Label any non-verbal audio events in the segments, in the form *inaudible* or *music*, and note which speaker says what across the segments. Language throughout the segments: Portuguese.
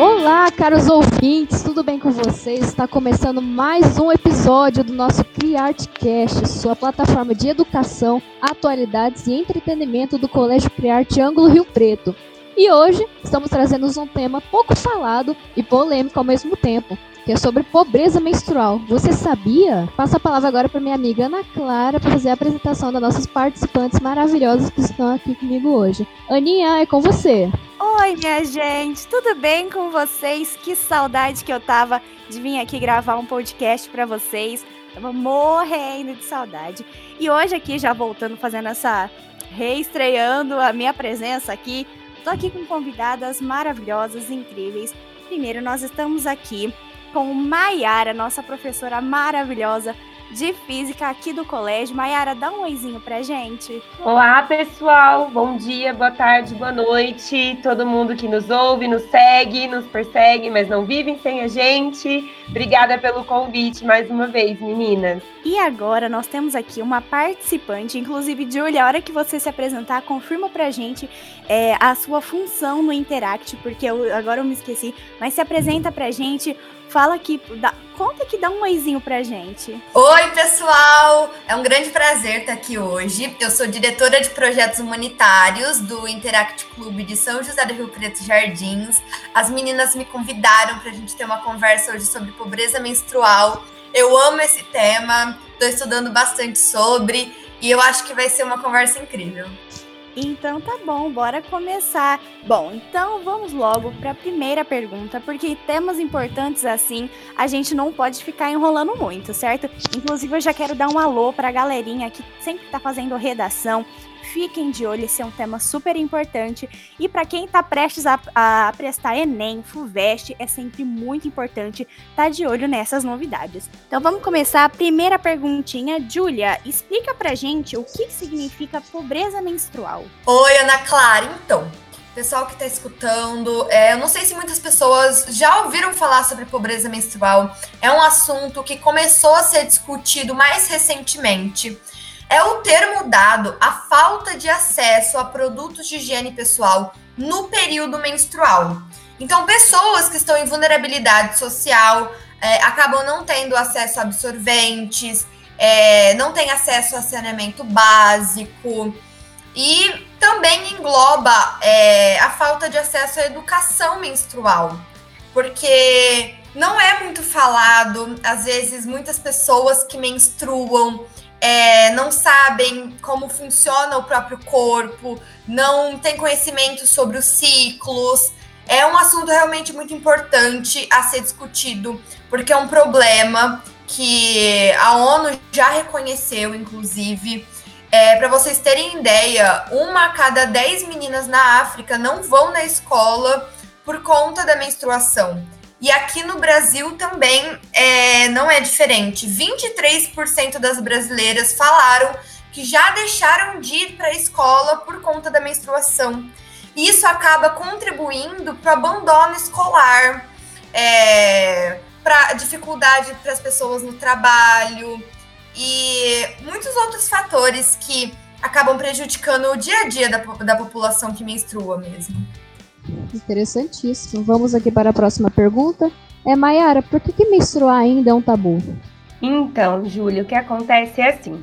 Speaker 1: Olá, caros ouvintes, tudo bem com vocês? Está começando mais um episódio do nosso CriArtCast, sua plataforma de educação, atualidades e entretenimento do Colégio CriArte Ângulo Rio Preto. E hoje estamos trazendo um tema pouco falado e polêmico ao mesmo tempo, que é sobre pobreza menstrual. Você sabia? Passo a palavra agora para minha amiga Ana Clara para fazer a apresentação das nossas participantes maravilhosas que estão aqui comigo hoje. Aninha, é com você.
Speaker 2: Oi, minha gente, tudo bem com vocês? Que saudade que eu tava de vir aqui gravar um podcast para vocês. Tava morrendo de saudade. E hoje aqui, já voltando, fazendo essa reestreando a minha presença aqui, tô aqui com convidadas maravilhosas, incríveis. Primeiro, nós estamos aqui com Maiara, nossa professora maravilhosa de física aqui do colégio. Maiara, dá um oizinho pra gente.
Speaker 3: Olá, pessoal. Bom dia, boa tarde, boa noite. Todo mundo que nos ouve, nos segue, nos persegue, mas não vivem sem a gente. Obrigada pelo convite mais uma vez, meninas.
Speaker 2: E agora nós temos aqui uma participante, inclusive, Julia, a hora que você se apresentar, confirma pra gente é, a sua função no Interact, porque eu, agora eu me esqueci, mas se apresenta pra gente Fala aqui, dá, conta que dá um oizinho pra gente.
Speaker 4: Oi, pessoal! É um grande prazer estar aqui hoje. Eu sou diretora de projetos humanitários do Interact Clube de São José do Rio Preto Jardins. As meninas me convidaram para a gente ter uma conversa hoje sobre pobreza menstrual. Eu amo esse tema, estou estudando bastante sobre e eu acho que vai ser uma conversa incrível.
Speaker 2: Então tá bom, bora começar. Bom, então vamos logo para a primeira pergunta, porque temas importantes assim a gente não pode ficar enrolando muito, certo? Inclusive eu já quero dar um alô para a galerinha que sempre tá fazendo redação, Fiquem de olho, esse é um tema super importante. E para quem está prestes a, a, prestar Enem, FUVEST, é sempre muito importante estar tá de olho nessas novidades. Então vamos começar a primeira perguntinha. Júlia, explica pra gente o que significa pobreza menstrual.
Speaker 4: Oi, Ana Clara. Então, pessoal que está escutando, é, eu não sei se muitas pessoas já ouviram falar sobre pobreza menstrual. É um assunto que começou a ser discutido mais recentemente é o termo dado à falta de acesso a produtos de higiene pessoal no período menstrual. Então, pessoas que estão em vulnerabilidade social é, acabam não tendo acesso a absorventes, é, não têm acesso a saneamento básico e também engloba é, a falta de acesso à educação menstrual, porque não é muito falado, às vezes, muitas pessoas que menstruam é, não sabem como funciona o próprio corpo, não têm conhecimento sobre os ciclos. É um assunto realmente muito importante a ser discutido, porque é um problema que a ONU já reconheceu, inclusive. É, Para vocês terem ideia, uma a cada dez meninas na África não vão na escola por conta da menstruação. E aqui no Brasil também é, não é diferente. 23% das brasileiras falaram que já deixaram de ir para a escola por conta da menstruação. Isso acaba contribuindo para o abandono escolar, é, para dificuldade para as pessoas no trabalho e muitos outros fatores que acabam prejudicando o dia a dia da, da população que menstrua mesmo.
Speaker 1: Interessantíssimo. Vamos aqui para a próxima pergunta. É, Mayara, por que, que menstruar ainda é um tabu?
Speaker 3: Então, Júlia, o que acontece é assim.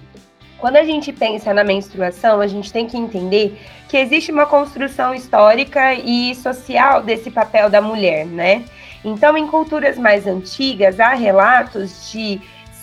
Speaker 3: Quando a gente pensa na menstruação, a gente tem que entender que existe uma construção histórica e social desse papel da mulher, né? Então, em culturas mais antigas, há relatos de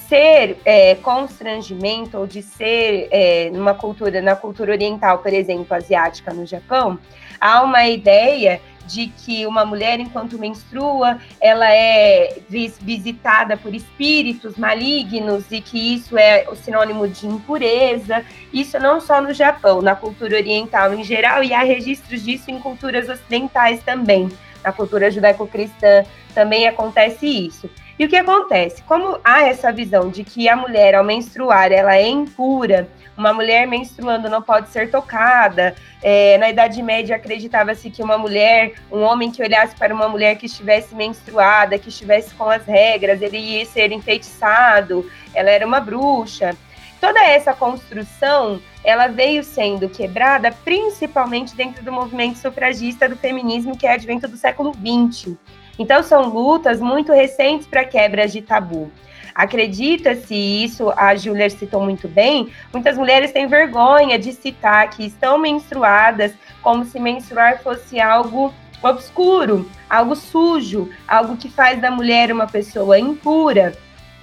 Speaker 3: ser é, constrangimento ou de ser é, numa cultura, na cultura oriental, por exemplo, asiática no Japão, há uma ideia de que uma mulher, enquanto menstrua, ela é visitada por espíritos malignos e que isso é o sinônimo de impureza. Isso não só no Japão, na cultura oriental em geral, e há registros disso em culturas ocidentais também. Na cultura judaico-cristã também acontece isso. E o que acontece? Como há essa visão de que a mulher, ao menstruar, ela é impura, uma mulher menstruando não pode ser tocada. É, na Idade Média acreditava-se que uma mulher, um homem que olhasse para uma mulher que estivesse menstruada, que estivesse com as regras, ele ia ser enfeitiçado, ela era uma bruxa. Toda essa construção, ela veio sendo quebrada principalmente dentro do movimento sufragista do feminismo que é advento do século XX. Então, são lutas muito recentes para quebras de tabu. Acredita-se isso, a Júlia citou muito bem, muitas mulheres têm vergonha de citar que estão menstruadas, como se menstruar fosse algo obscuro, algo sujo, algo que faz da mulher uma pessoa impura.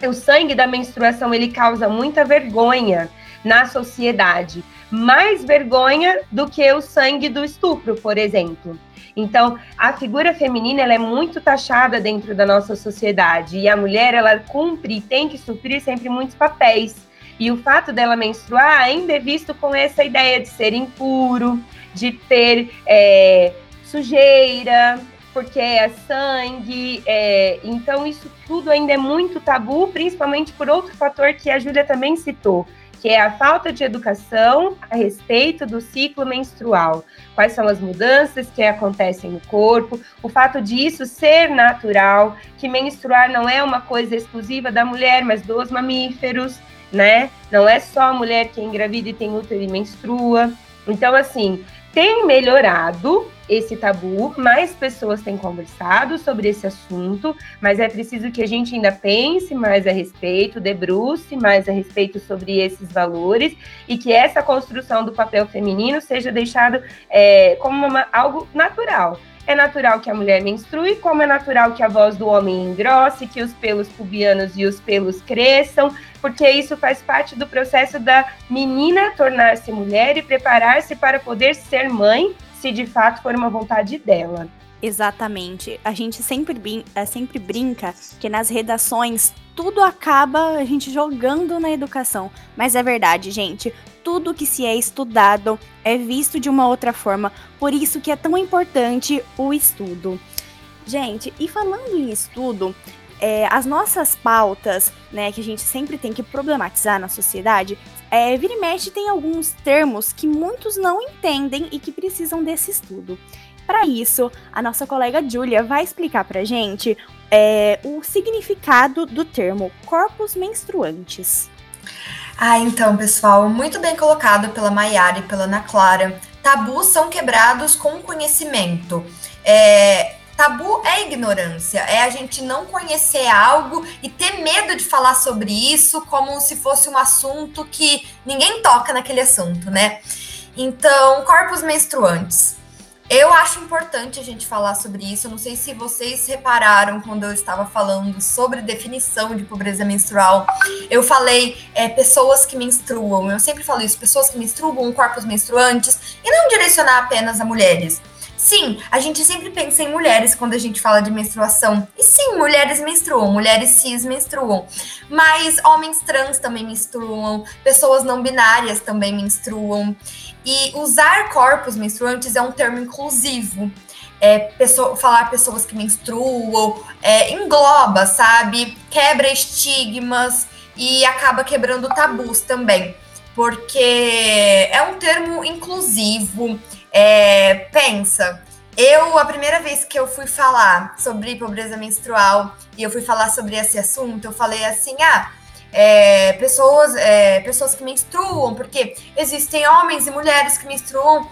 Speaker 3: O sangue da menstruação ele causa muita vergonha na sociedade, mais vergonha do que o sangue do estupro, por exemplo. Então, a figura feminina ela é muito taxada dentro da nossa sociedade e a mulher ela cumpre e tem que suprir sempre muitos papéis. E o fato dela menstruar ainda é visto com essa ideia de ser impuro, de ter é, sujeira, porque é sangue. É, então, isso tudo ainda é muito tabu, principalmente por outro fator que a Júlia também citou, que é a falta de educação a respeito do ciclo menstrual. Quais são as mudanças que acontecem no corpo, o fato disso ser natural, que menstruar não é uma coisa exclusiva da mulher, mas dos mamíferos, né? Não é só a mulher que engravida e tem útero e menstrua. Então, assim, tem melhorado esse tabu, mais pessoas têm conversado sobre esse assunto, mas é preciso que a gente ainda pense mais a respeito, debruce mais a respeito sobre esses valores e que essa construção do papel feminino seja deixado é, como uma, algo natural. É natural que a mulher menstrue, como é natural que a voz do homem engrosse, que os pelos pubianos e os pelos cresçam, porque isso faz parte do processo da menina tornar-se mulher e preparar-se para poder ser mãe, se de fato for uma vontade dela.
Speaker 2: Exatamente. A gente sempre, brin é, sempre brinca que nas redações tudo acaba a gente jogando na educação. Mas é verdade, gente. Tudo que se é estudado é visto de uma outra forma. Por isso que é tão importante o estudo. Gente, e falando em estudo, é, as nossas pautas, né, que a gente sempre tem que problematizar na sociedade, é, vira e mexe tem alguns termos que muitos não entendem e que precisam desse estudo. Para isso, a nossa colega Julia vai explicar para gente é, o significado do termo corpos menstruantes.
Speaker 4: Ah, então, pessoal, muito bem colocado pela Maiara e pela Ana Clara. Tabus são quebrados com conhecimento. É, Tabu é ignorância, é a gente não conhecer algo e ter medo de falar sobre isso como se fosse um assunto que ninguém toca naquele assunto, né? Então, corpos menstruantes. Eu acho importante a gente falar sobre isso. Eu não sei se vocês repararam quando eu estava falando sobre definição de pobreza menstrual. Eu falei é, pessoas que menstruam. Eu sempre falo isso: pessoas que menstruam, corpos menstruantes, e não direcionar apenas a mulheres. Sim, a gente sempre pensa em mulheres quando a gente fala de menstruação. E sim, mulheres menstruam, mulheres cis menstruam. Mas homens trans também menstruam, pessoas não binárias também menstruam. E usar corpos menstruantes é um termo inclusivo. É, pessoa, falar pessoas que menstruam, é, engloba, sabe? Quebra estigmas e acaba quebrando tabus também. Porque é um termo inclusivo é, pensa, eu, a primeira vez que eu fui falar sobre pobreza menstrual e eu fui falar sobre esse assunto, eu falei assim: ah, é, pessoas, é, pessoas que menstruam, porque existem homens e mulheres que menstruam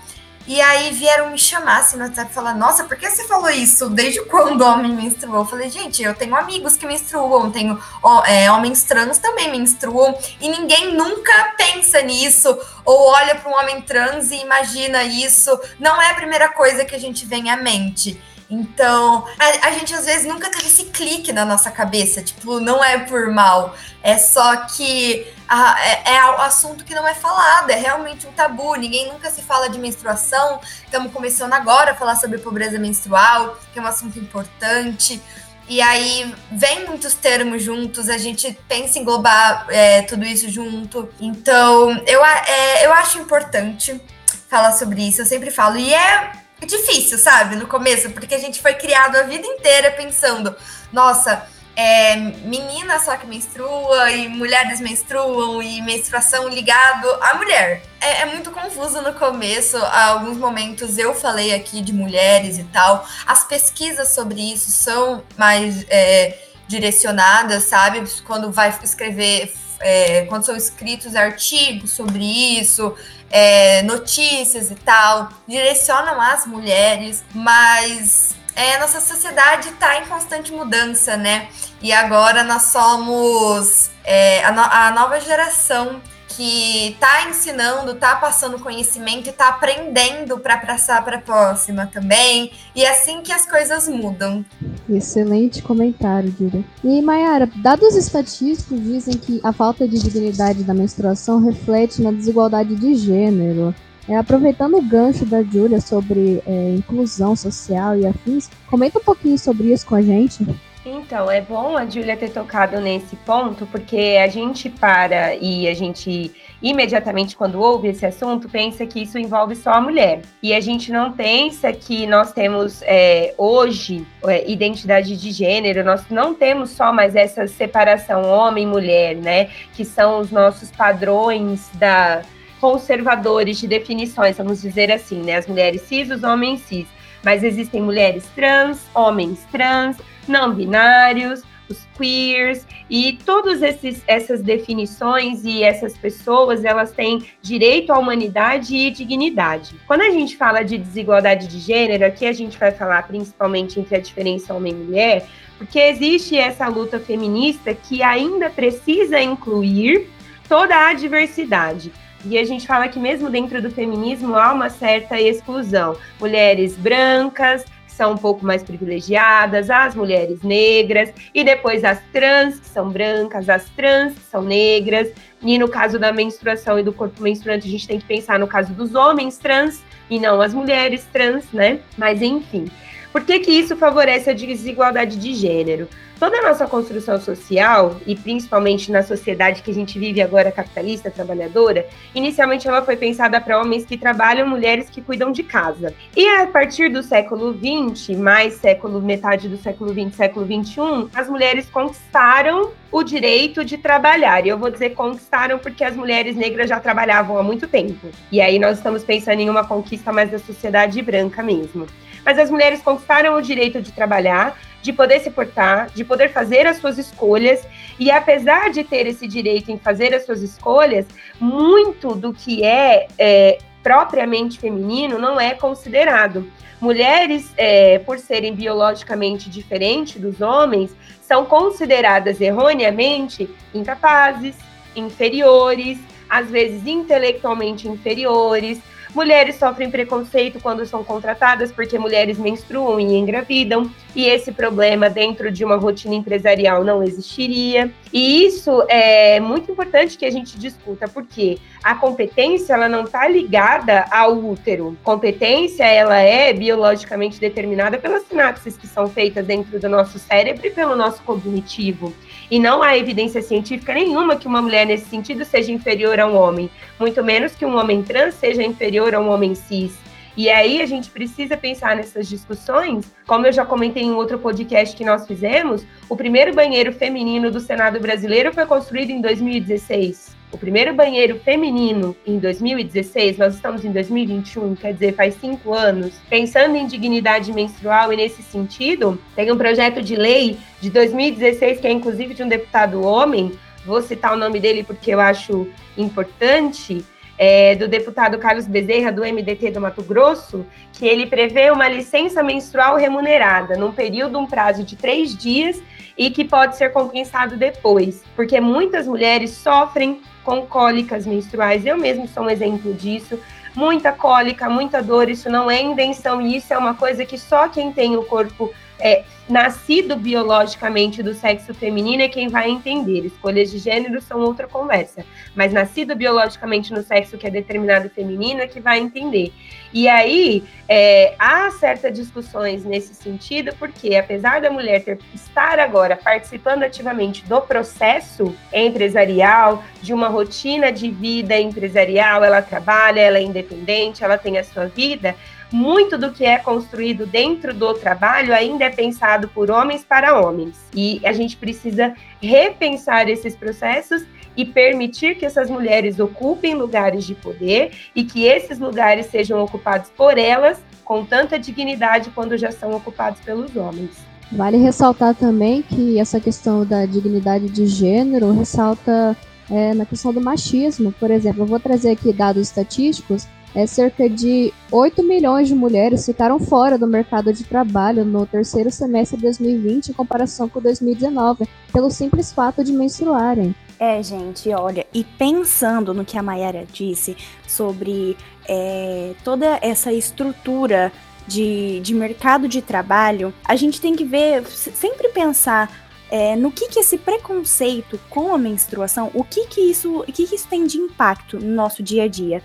Speaker 4: e aí vieram me chamar assim no WhatsApp falar: Nossa, por que você falou isso? Desde quando o homem menstruou? Eu falei: Gente, eu tenho amigos que menstruam, tenho ó, é, homens trans também menstruam, e ninguém nunca pensa nisso ou olha para um homem trans e imagina isso. Não é a primeira coisa que a gente vem à mente. Então, a, a, gente às vezes nunca teve esse clique na nossa cabeça, tipo, não é por mal, é só que a, é, é assunto que não é falado, é realmente um tabu, ninguém nunca se fala de menstruação, estamos começando agora a falar sobre pobreza menstrual, que é um assunto importante, e aí vem muitos termos juntos, a gente pensa em englobar é, tudo isso junto, então eu, é, eu acho importante falar sobre isso, eu sempre falo, e é difícil, sabe, no começo, porque a gente foi criado a vida inteira pensando, nossa, é, menina só que menstrua e mulheres menstruam e menstruação ligado à mulher. É, é, muito confuso no começo. Há alguns momentos eu falei aqui de mulheres e tal. As pesquisas sobre isso são mais é, direcionadas, sabe? Quando vai escrever, é, quando são escritos artigos sobre isso, é, notícias e tal, direcionam as mulheres, mas é, nossa sociedade está em constante mudança, né? E agora nós somos é, a, no a nova geração que está ensinando, está passando conhecimento e está aprendendo para passar para a próxima também. E é assim que as coisas mudam.
Speaker 1: Excelente comentário, Dira. E Mayara, dados estatísticos dizem que a falta de dignidade da menstruação reflete na desigualdade de gênero. É, aproveitando o gancho da Júlia sobre é, inclusão social e afins, comenta um pouquinho sobre isso com a gente.
Speaker 3: Então, é bom a Júlia ter tocado nesse ponto, porque a gente para e a gente imediatamente, quando ouve esse assunto, pensa que isso envolve só a mulher. E a gente não pensa que nós temos é, hoje é, identidade de gênero, nós não temos só mais essa separação homem-mulher, né? Que são os nossos padrões da conservadores de definições, vamos dizer assim, né? As mulheres cis, os homens cis. Mas existem mulheres trans, homens trans, não binários, os queers e todas essas definições e essas pessoas elas têm direito à humanidade e dignidade. Quando a gente fala de desigualdade de gênero, aqui a gente vai falar principalmente entre a diferença homem e mulher, porque existe essa luta feminista que ainda precisa incluir toda a diversidade. E a gente fala que mesmo dentro do feminismo há uma certa exclusão. Mulheres brancas, são um pouco mais privilegiadas, as mulheres negras, e depois as trans, que são brancas, as trans, que são negras, e no caso da menstruação e do corpo menstruante, a gente tem que pensar no caso dos homens trans e não as mulheres trans, né? Mas enfim. Por que, que isso favorece a desigualdade de gênero? Toda a nossa construção social, e principalmente na sociedade que a gente vive agora, capitalista, trabalhadora, inicialmente ela foi pensada para homens que trabalham, mulheres que cuidam de casa. E a partir do século XX, mais século, metade do século XX, século XXI, as mulheres conquistaram o direito de trabalhar. E eu vou dizer conquistaram porque as mulheres negras já trabalhavam há muito tempo. E aí nós estamos pensando em uma conquista mais da sociedade branca mesmo. Mas as mulheres conquistaram o direito de trabalhar, de poder se portar, de poder fazer as suas escolhas. E apesar de ter esse direito em fazer as suas escolhas, muito do que é, é propriamente feminino não é considerado. Mulheres, é, por serem biologicamente diferentes dos homens, são consideradas erroneamente incapazes, inferiores, às vezes intelectualmente inferiores, Mulheres sofrem preconceito quando são contratadas porque mulheres menstruam e engravidam, e esse problema dentro de uma rotina empresarial não existiria. E isso é muito importante que a gente discuta, porque a competência ela não está ligada ao útero. Competência ela é biologicamente determinada pelas sinapses que são feitas dentro do nosso cérebro e pelo nosso cognitivo. E não há evidência científica nenhuma que uma mulher nesse sentido seja inferior a um homem, muito menos que um homem trans seja inferior a um homem cis. E aí a gente precisa pensar nessas discussões. Como eu já comentei em outro podcast que nós fizemos, o primeiro banheiro feminino do Senado brasileiro foi construído em 2016. O primeiro banheiro feminino em 2016, nós estamos em 2021, quer dizer, faz cinco anos. Pensando em dignidade menstrual e nesse sentido, tem um projeto de lei de 2016, que é inclusive de um deputado homem, vou citar o nome dele porque eu acho importante, é, do deputado Carlos Bezerra, do MDT do Mato Grosso, que ele prevê uma licença menstrual remunerada, num período, um prazo de três dias, e que pode ser compensado depois, porque muitas mulheres sofrem com cólicas menstruais. Eu mesmo sou um exemplo disso. Muita cólica, muita dor, isso não é invenção, e isso é uma coisa que só quem tem o corpo é, nascido biologicamente do sexo feminino é quem vai entender. Escolhas de gênero são outra conversa. Mas nascido biologicamente no sexo que é determinado feminino é que vai entender. E aí é, há certas discussões nesse sentido, porque apesar da mulher ter, estar agora participando ativamente do processo empresarial, de uma rotina de vida empresarial, ela trabalha, ela é independente, ela tem a sua vida muito do que é construído dentro do trabalho ainda é pensado por homens para homens. E a gente precisa repensar esses processos e permitir que essas mulheres ocupem lugares de poder e que esses lugares sejam ocupados por elas com tanta dignidade quando já são ocupados pelos homens.
Speaker 1: Vale ressaltar também que essa questão da dignidade de gênero ressalta é, na questão do machismo. Por exemplo, eu vou trazer aqui dados estatísticos é, cerca de 8 milhões de mulheres ficaram fora do mercado de trabalho no terceiro semestre de 2020 em comparação com 2019, pelo simples fato de menstruarem.
Speaker 2: É, gente, olha, e pensando no que a Mayara disse sobre é, toda essa estrutura de, de mercado de trabalho, a gente tem que ver, sempre pensar é, no que, que esse preconceito com a menstruação, o que que isso, o que, que isso tem de impacto no nosso dia a dia.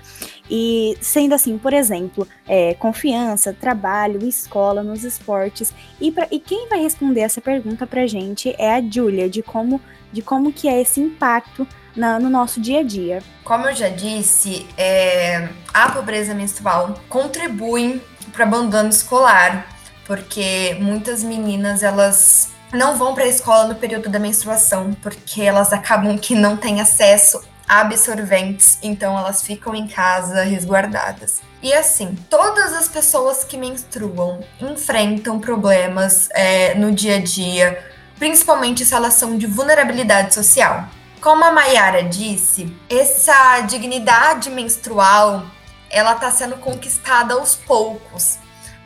Speaker 2: E sendo assim, por exemplo, é, confiança, trabalho, escola, nos esportes. E, pra, e quem vai responder essa pergunta pra gente é a Júlia, de como, de como que é esse impacto na, no nosso dia a dia.
Speaker 4: Como eu já disse, é, a pobreza menstrual contribui para abandono escolar, porque muitas meninas elas não vão para a escola no período da menstruação, porque elas acabam que não têm acesso a absorventes, então elas ficam em casa resguardadas. E assim, todas as pessoas que menstruam enfrentam problemas é, no dia a dia, principalmente se elas são de vulnerabilidade social. Como a Mayara disse, essa dignidade menstrual ela está sendo conquistada aos poucos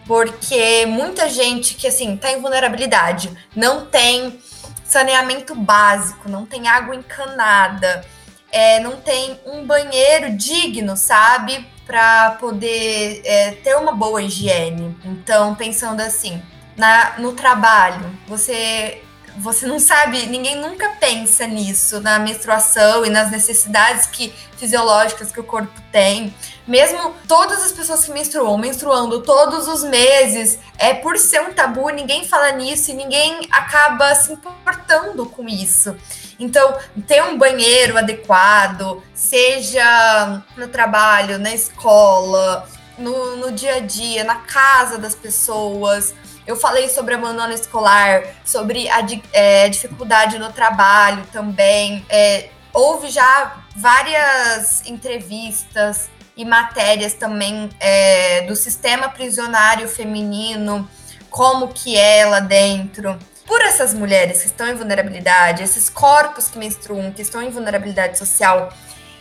Speaker 4: porque muita gente que assim tá em vulnerabilidade, não tem saneamento básico, não tem água encanada, é, não tem um banheiro digno, sabe, para poder é, ter uma boa higiene. Então, pensando assim, na, no trabalho, você você não sabe, ninguém nunca pensa nisso, na menstruação e nas necessidades que fisiológicas que o corpo tem. Mesmo todas as pessoas que menstruam, menstruando todos os meses, é por ser um tabu, ninguém fala nisso e ninguém acaba se importando com isso. Então, ter um banheiro adequado, seja no trabalho, na escola, no, no dia a dia, na casa das pessoas, eu falei sobre abandono escolar, sobre a é, dificuldade no trabalho também. É, houve já várias entrevistas e matérias também é, do sistema prisionário feminino, como que é lá dentro. Por essas mulheres que estão em vulnerabilidade, esses corpos que menstruam, que estão em vulnerabilidade social,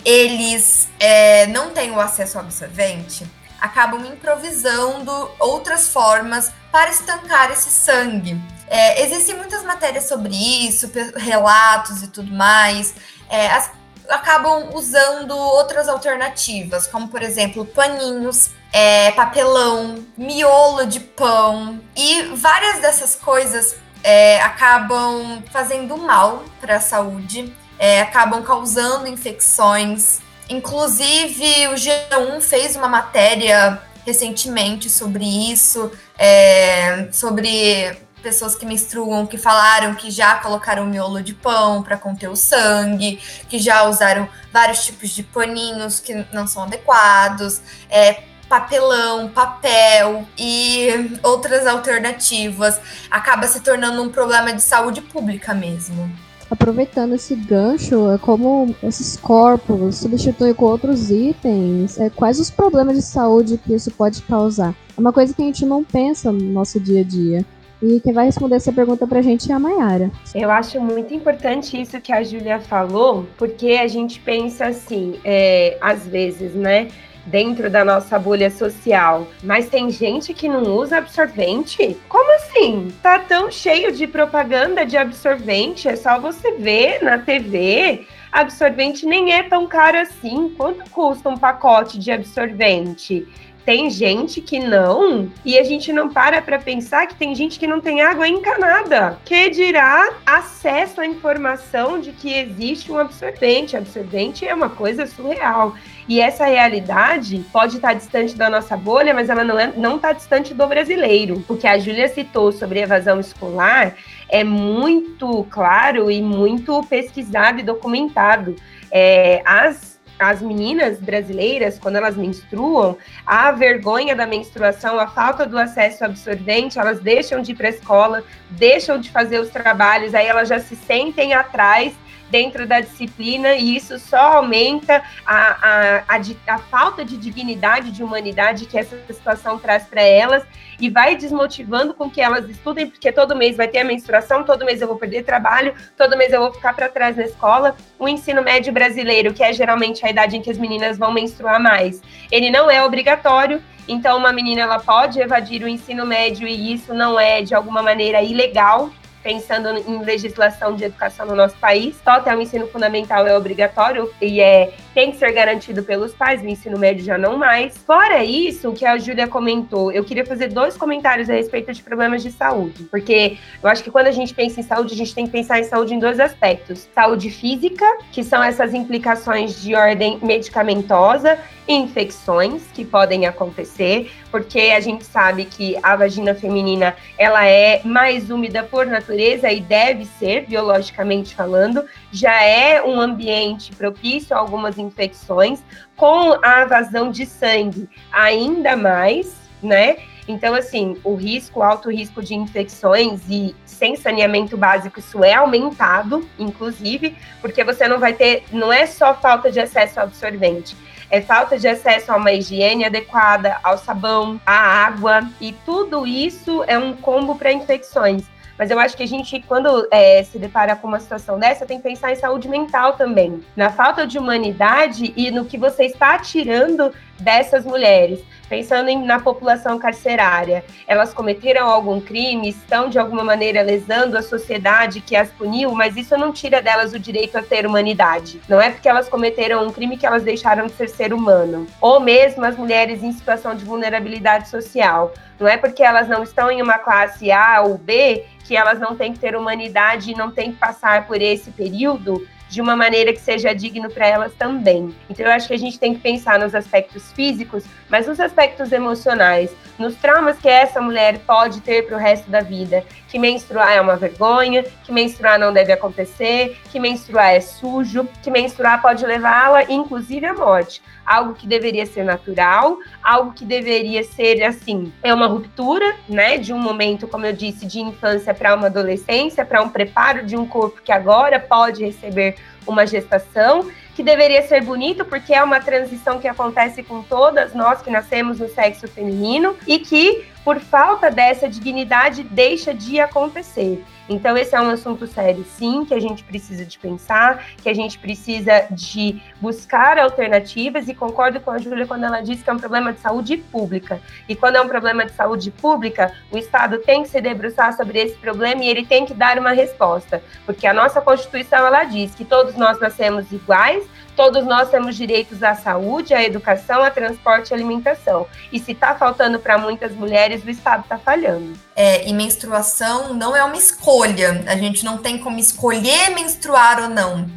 Speaker 4: eles é, não têm o acesso ao absorvente, acabam improvisando outras formas para estancar esse sangue. É, existem muitas matérias sobre isso, relatos e tudo mais. É, as, acabam usando outras alternativas, como por exemplo paninhos, é, papelão, miolo de pão e várias dessas coisas é, acabam fazendo mal para a saúde, é, acabam causando infecções. Inclusive, o G1 fez uma matéria recentemente sobre isso, é, sobre pessoas que menstruam que falaram que já colocaram miolo de pão para conter o sangue, que já usaram vários tipos de paninhos que não são adequados, é, papelão, papel e outras alternativas. Acaba se tornando um problema de saúde pública mesmo
Speaker 1: aproveitando esse gancho, é como esses corpos substituem com outros itens, é, quais os problemas de saúde que isso pode causar? É uma coisa que a gente não pensa no nosso dia a dia. E quem vai responder essa pergunta pra gente é a Mayara.
Speaker 3: Eu acho muito importante isso que a Júlia falou, porque a gente pensa assim, é, às vezes, né? dentro da nossa bolha social. Mas tem gente que não usa absorvente? Como assim? Tá tão cheio de propaganda de absorvente, é só você ver na TV. Absorvente nem é tão caro assim. Quanto custa um pacote de absorvente? Tem gente que não, e a gente não para para pensar que tem gente que não tem água encanada, que dirá acesso à informação de que existe um absorvente. Absorvente é uma coisa surreal. E essa realidade pode estar distante da nossa bolha, mas ela não, é, não está distante do brasileiro. O que a Júlia citou sobre evasão escolar é muito claro e muito pesquisado e documentado. É, as as meninas brasileiras, quando elas menstruam, a vergonha da menstruação, a falta do acesso absorvente, elas deixam de ir para a escola, deixam de fazer os trabalhos, aí elas já se sentem atrás dentro da disciplina e isso só aumenta a, a, a, a falta de dignidade, de humanidade que essa situação traz para elas e vai desmotivando com que elas estudem, porque todo mês vai ter a menstruação, todo mês eu vou perder trabalho, todo mês eu vou ficar para trás na escola. O ensino médio brasileiro, que é geralmente a idade em que as meninas vão menstruar mais, ele não é obrigatório. Então, uma menina ela pode evadir o ensino médio e isso não é de alguma maneira ilegal pensando em legislação de educação no nosso país, só o ensino fundamental é obrigatório e é tem que ser garantido pelos pais, o ensino médio já não mais. Fora isso, o que a Júlia comentou, eu queria fazer dois comentários a respeito de problemas de saúde, porque eu acho que quando a gente pensa em saúde, a gente tem que pensar em saúde em dois aspectos: saúde física, que são essas implicações de ordem medicamentosa, infecções que podem acontecer, porque a gente sabe que a vagina feminina ela é mais úmida por natureza e deve ser biologicamente falando, já é um ambiente propício a algumas infecções, com a vazão de sangue ainda mais, né? Então, assim, o risco, alto risco de infecções e sem saneamento básico, isso é aumentado, inclusive, porque você não vai ter, não é só falta de acesso ao absorvente, é falta de acesso a uma higiene adequada, ao sabão, à água, e tudo isso é um combo para infecções. Mas eu acho que a gente, quando é, se depara com uma situação dessa, tem que pensar em saúde mental também, na falta de humanidade e no que você está tirando dessas mulheres pensando em, na população carcerária, elas cometeram algum crime, estão de alguma maneira lesando a sociedade que as puniu, mas isso não tira delas o direito a ter humanidade. Não é porque elas cometeram um crime que elas deixaram de ser ser humano. Ou mesmo as mulheres em situação de vulnerabilidade social. Não é porque elas não estão em uma classe A ou B que elas não têm que ter humanidade e não têm que passar por esse período de uma maneira que seja digno para elas também. Então eu acho que a gente tem que pensar nos aspectos físicos, mas nos aspectos emocionais, nos traumas que essa mulher pode ter para o resto da vida, que menstruar é uma vergonha, que menstruar não deve acontecer, que menstruar é sujo, que menstruar pode levá-la inclusive à morte. Algo que deveria ser natural, algo que deveria ser assim, é uma ruptura, né, de um momento, como eu disse, de infância para uma adolescência, para um preparo de um corpo que agora pode receber uma gestação, que deveria ser bonito porque é uma transição que acontece com todas nós que nascemos no sexo feminino e que por falta dessa dignidade deixa de acontecer. Então, esse é um assunto sério, sim, que a gente precisa de pensar, que a gente precisa de buscar alternativas, e concordo com a Júlia quando ela diz que é um problema de saúde pública. E quando é um problema de saúde pública, o Estado tem que se debruçar sobre esse problema e ele tem que dar uma resposta, porque a nossa Constituição ela diz que todos nós nascemos iguais, Todos nós temos direitos à saúde, à educação, a transporte e alimentação. E se está faltando para muitas mulheres, o Estado está falhando.
Speaker 4: É, e menstruação não é uma escolha. A gente não tem como escolher menstruar ou não.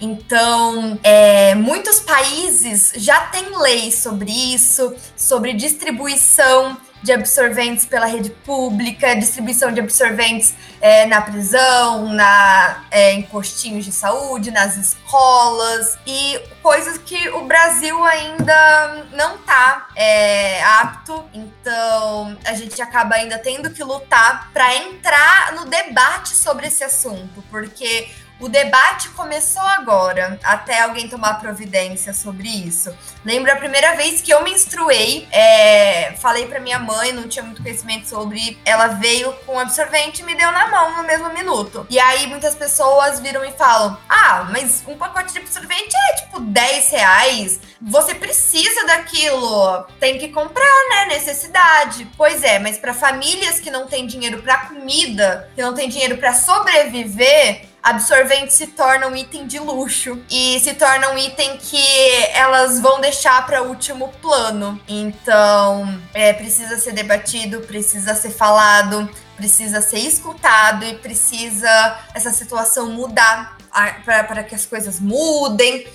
Speaker 4: Então, é, muitos países já têm leis sobre isso, sobre distribuição de absorventes pela rede pública, distribuição de absorventes é, na prisão, na, é, em postinhos de saúde, nas escolas e coisas que o Brasil ainda não está é, apto. Então a gente acaba ainda tendo que lutar para entrar no debate sobre esse assunto, porque o debate começou agora, até alguém tomar providência sobre isso. Lembro a primeira vez que eu menstruei, é, falei para minha mãe, não tinha muito conhecimento sobre. Ela veio com absorvente e me deu na mão no mesmo minuto. E aí muitas pessoas viram e falam: Ah, mas um pacote de absorvente é tipo 10 reais. Você precisa daquilo, tem que comprar, né? Necessidade. Pois é, mas para famílias que não têm dinheiro para comida, que não têm dinheiro para sobreviver, absorventes se tornam um item de luxo e se torna um item que elas vão deixar para último plano. Então, é, precisa ser debatido, precisa ser falado, precisa ser escutado e precisa essa situação mudar para que as coisas mudem.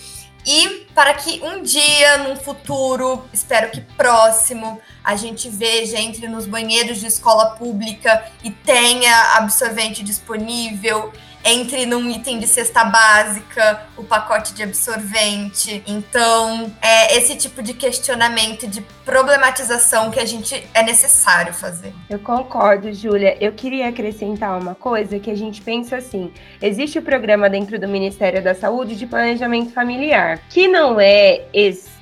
Speaker 4: E para que um dia, num futuro, espero que próximo, a gente veja, entre nos banheiros de escola pública e tenha absorvente disponível, entre num item de cesta básica o pacote de absorvente. Então, é esse tipo de questionamento, de problematização que a gente é necessário fazer.
Speaker 3: Eu concordo, Júlia. Eu queria acrescentar uma coisa que a gente pensa assim: existe o programa dentro do Ministério da Saúde de planejamento familiar, que não é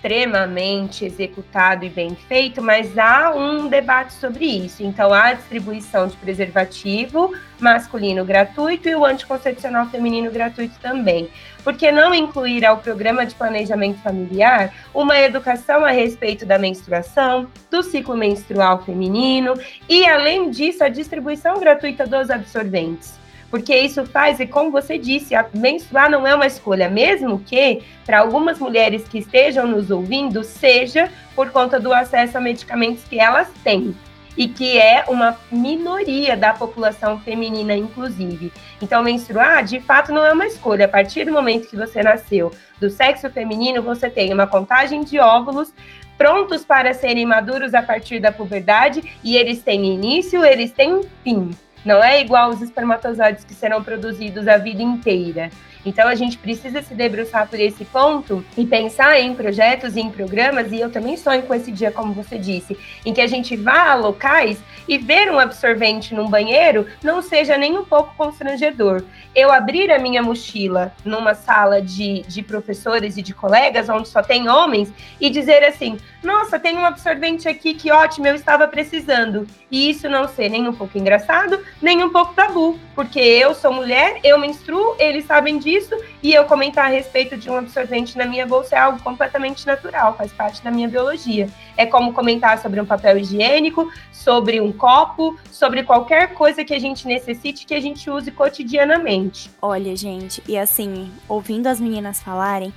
Speaker 3: extremamente executado e bem feito, mas há um debate sobre isso. Então, há a distribuição de preservativo masculino gratuito e o anticoncepcional feminino gratuito também. Por que não incluir ao programa de planejamento familiar uma educação a respeito da menstruação, do ciclo menstrual feminino e, além disso, a distribuição gratuita dos absorventes? Porque isso faz, e como você disse, menstruar não é uma escolha, mesmo que para algumas mulheres que estejam nos ouvindo, seja por conta do acesso a medicamentos que elas têm e que é uma minoria da população feminina, inclusive. Então, menstruar, de fato, não é uma escolha. A partir do momento que você nasceu do sexo feminino, você tem uma contagem de óvulos prontos para serem maduros a partir da puberdade e eles têm início, eles têm fim. Não é igual os espermatozoides que serão produzidos a vida inteira. Então a gente precisa se debruçar por esse ponto e pensar em projetos e em programas, e eu também sonho com esse dia, como você disse, em que a gente vá a locais e ver um absorvente num banheiro não seja nem um pouco constrangedor. Eu abrir a minha mochila numa sala de, de professores e de colegas, onde só tem homens, e dizer assim: nossa, tem um absorvente aqui que ótimo, eu estava precisando. E isso não ser nem um pouco engraçado, nem um pouco tabu, porque eu sou mulher, eu menstruo, eles sabem disso, e eu comentar a respeito de um absorvente na minha bolsa é algo completamente natural, faz parte da minha biologia. É como comentar sobre um papel higiênico, sobre um copo, sobre qualquer coisa que a gente necessite que a gente use cotidianamente.
Speaker 2: Olha, gente, e assim, ouvindo as meninas falarem,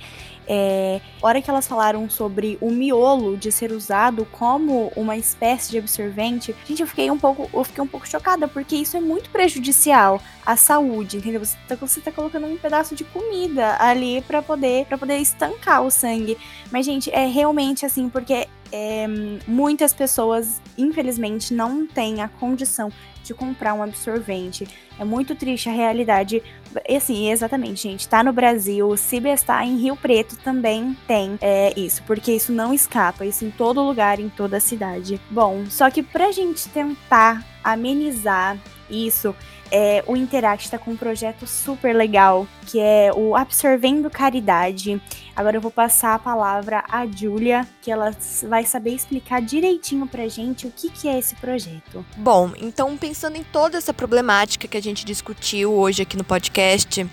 Speaker 2: é, hora que elas falaram sobre o miolo de ser usado como uma espécie de absorvente, gente, eu fiquei um pouco, eu fiquei um pouco chocada, porque isso é muito prejudicial à saúde, entendeu? Você tá, você tá colocando um pedaço de comida ali para poder para poder estancar o sangue. Mas, gente, é realmente assim, porque é, muitas pessoas, infelizmente, não têm a condição de comprar um absorvente. É muito triste a realidade. Assim, exatamente, gente. Tá no Brasil, se está em Rio Preto também tem é, isso, porque isso não escapa, isso em todo lugar, em toda a cidade. Bom, só que pra gente tentar amenizar isso, é, o Interact está com um projeto super legal, que é o Absorvendo Caridade. Agora eu vou passar a palavra à Júlia, que ela vai saber explicar direitinho pra gente o que, que é esse projeto.
Speaker 5: Bom, então pensando em toda essa problemática que a gente discutiu hoje aqui no podcast,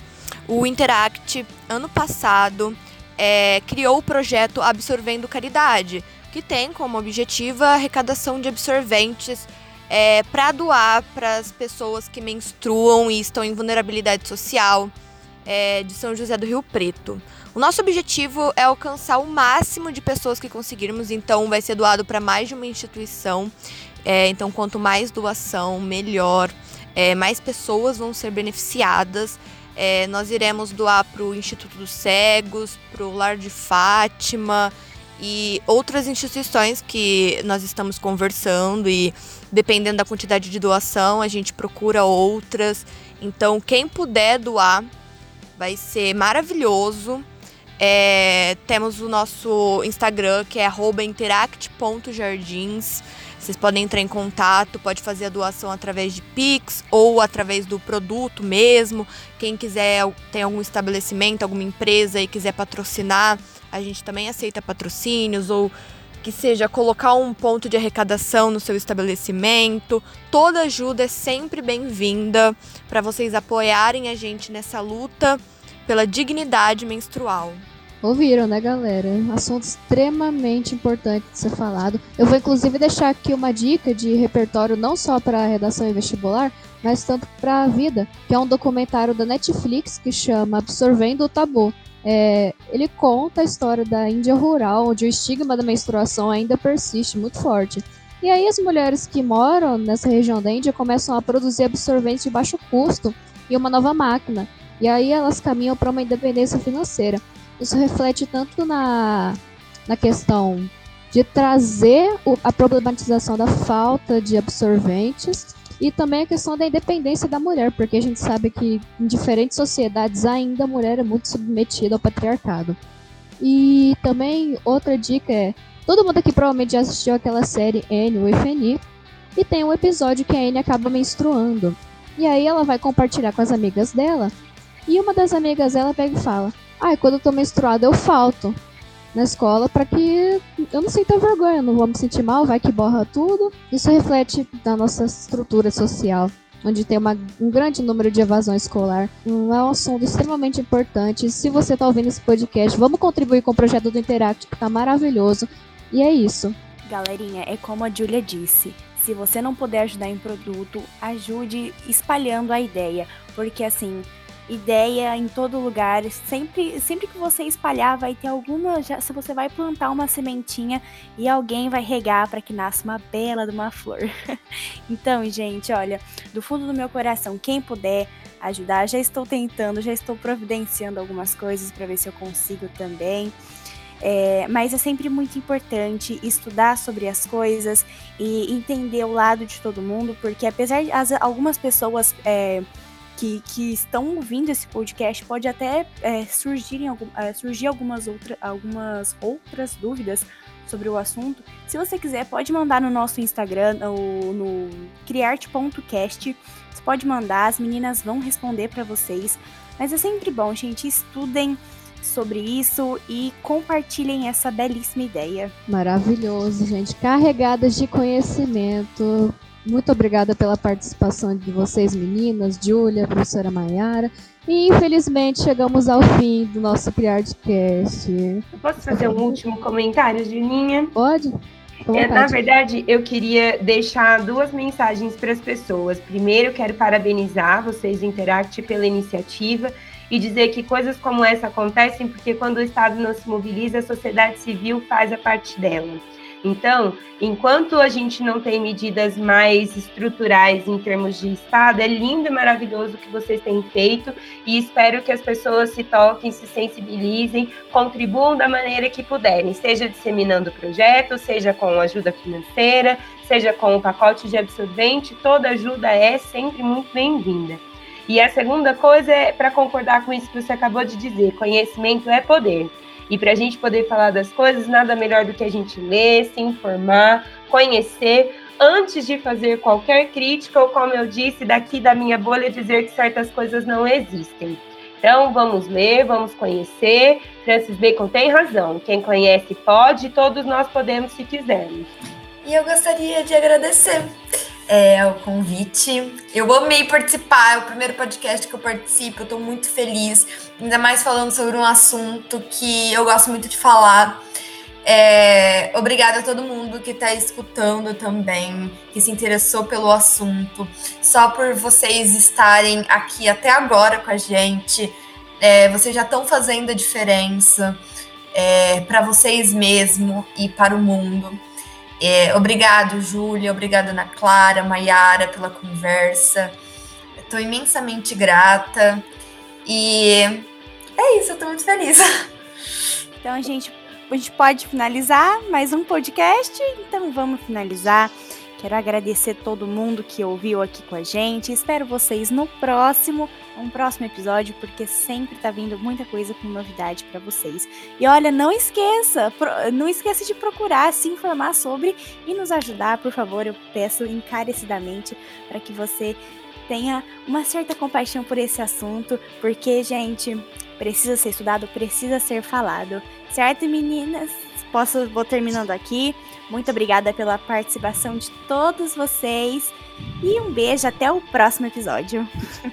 Speaker 5: o Interact, ano passado, é, criou o projeto Absorvendo Caridade, que tem como objetivo a arrecadação de absorventes é, para doar para as pessoas que menstruam e estão em vulnerabilidade social é, de São José do Rio Preto. O nosso objetivo é alcançar o máximo de pessoas que conseguirmos, então vai ser doado para mais de uma instituição. É, então, quanto mais doação, melhor. É, mais pessoas vão ser beneficiadas. É, nós iremos doar para o Instituto dos Cegos, para o Lar de Fátima e outras instituições que nós estamos conversando e dependendo da quantidade de doação, a gente procura outras. Então, quem puder doar, vai ser maravilhoso. É, temos o nosso Instagram, que é interact.jardins. Vocês podem entrar em contato, pode fazer a doação através de Pix ou através do produto mesmo. Quem quiser, tem algum estabelecimento, alguma empresa e quiser patrocinar, a gente também aceita patrocínios ou que seja colocar um ponto de arrecadação no seu estabelecimento. Toda ajuda é sempre bem-vinda para vocês apoiarem a gente nessa luta pela dignidade menstrual.
Speaker 1: Ouviram, né, galera? Assunto extremamente importante de ser falado. Eu vou inclusive deixar aqui uma dica de repertório não só para redação e vestibular, mas tanto para a vida, que é um documentário da Netflix que chama Absorvendo o Tabu. É, ele conta a história da Índia rural, onde o estigma da menstruação ainda persiste muito forte. E aí as mulheres que moram nessa região da Índia começam a produzir absorventes de baixo custo e uma nova máquina. E aí elas caminham para uma independência financeira. Isso reflete tanto na, na questão de trazer o, a problematização da falta de absorventes E também a questão da independência da mulher, porque a gente sabe que em diferentes sociedades ainda a mulher é muito submetida ao patriarcado. E também outra dica é: todo mundo aqui provavelmente já assistiu aquela série Anne with Annie, e tem um episódio que a Anne acaba menstruando. E aí ela vai compartilhar com as amigas dela, e uma das amigas dela pega e fala: Ah, quando eu tô menstruada eu falto na escola para que eu não sinta vergonha, não vou me sentir mal, vai que borra tudo. Isso reflete na nossa estrutura social onde tem uma, um grande número de evasão escolar. é um assunto extremamente importante. Se você está ouvindo esse podcast, vamos contribuir com o projeto do Interact, que está maravilhoso. E é isso.
Speaker 2: Galerinha, é como a Julia disse. Se você não puder ajudar em produto, ajude espalhando a ideia. Porque assim, ideia em todo lugar. Sempre, sempre que você espalhar, vai ter alguma. Já, se você vai plantar uma sementinha e alguém vai regar para que nasça uma bela de uma flor. *laughs* então, gente, olha, do fundo do meu coração, quem puder ajudar, já estou tentando, já estou providenciando algumas coisas para ver se eu consigo também. É, mas é sempre muito importante estudar sobre as coisas e entender o lado de todo mundo, porque apesar de as, algumas pessoas é, que, que estão ouvindo esse podcast pode até é, surgirem, é, surgir algumas, outra, algumas outras dúvidas sobre o assunto. Se você quiser, pode mandar no nosso Instagram, no, no criarte.cast. Você pode mandar, as meninas vão responder para vocês. Mas é sempre bom, gente, estudem sobre isso e compartilhem essa belíssima ideia.
Speaker 1: Maravilhoso, gente. Carregadas de conhecimento. Muito obrigada pela participação de vocês, meninas, Júlia, professora Maiara. E infelizmente chegamos ao fim do nosso Criartcast.
Speaker 3: Eu posso fazer um último comentário, Julinha?
Speaker 1: Pode?
Speaker 3: É, na verdade, eu queria deixar duas mensagens para as pessoas. Primeiro, quero parabenizar vocês do Interact pela iniciativa e dizer que coisas como essa acontecem porque quando o Estado não se mobiliza, a sociedade civil faz a parte dela. Então, enquanto a gente não tem medidas mais estruturais em termos de Estado, é lindo e maravilhoso o que vocês têm feito e espero que as pessoas se toquem, se sensibilizem, contribuam da maneira que puderem, seja disseminando o projeto, seja com ajuda financeira, seja com o pacote de absorvente, toda ajuda é sempre muito bem-vinda. E a segunda coisa é para concordar com isso que você acabou de dizer: conhecimento é poder. E para a gente poder falar das coisas, nada melhor do que a gente ler, se informar, conhecer, antes de fazer qualquer crítica, ou como eu disse, daqui da minha bolha, dizer que certas coisas não existem. Então, vamos ler, vamos conhecer. Francis Bacon tem razão. Quem conhece pode, todos nós podemos se quisermos.
Speaker 4: E eu gostaria de agradecer é, o convite. Eu amei participar, é o primeiro podcast que eu participo, eu tô muito feliz, ainda mais falando sobre um assunto que eu gosto muito de falar. É, obrigada a todo mundo que está escutando também, que se interessou pelo assunto. Só por vocês estarem aqui até agora com a gente, é, vocês já estão fazendo a diferença é, para vocês mesmo e para o mundo. É, obrigado, Júlia, obrigada, Ana Clara, Maiara, pela conversa. Estou imensamente grata. E é isso, eu estou muito feliz. *laughs*
Speaker 2: Então, gente, a gente pode finalizar mais um podcast. Então, vamos finalizar. Quero agradecer todo mundo que ouviu aqui com a gente. Espero vocês no próximo, um próximo episódio, porque sempre tá vindo muita coisa com novidade para vocês. E olha, não esqueça, não esqueça de procurar se informar sobre e nos ajudar, por favor. Eu peço encarecidamente para que você tenha uma certa compaixão por esse assunto, porque, gente, precisa ser estudado, precisa ser falado. Certo, meninas? Posso, vou terminando aqui. Muito obrigada pela participação de todos vocês. E um beijo, até o próximo episódio.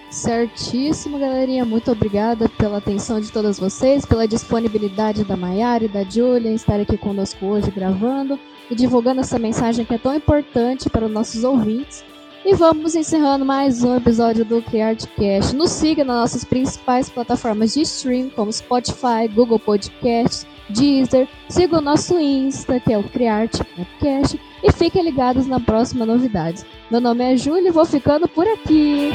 Speaker 1: Certíssimo, galerinha. Muito obrigada pela atenção de todas vocês, pela disponibilidade da Maiara e da Julia em estar aqui conosco hoje gravando e divulgando essa mensagem que é tão importante para os nossos ouvintes. E vamos encerrando mais um episódio do CriArtCast. Nos siga nas nossas principais plataformas de stream, como Spotify, Google Podcasts, Deezer. Siga o nosso Insta, que é o Criarte Podcast. E fiquem ligados na próxima novidade. Meu nome é Júlia e vou ficando por aqui.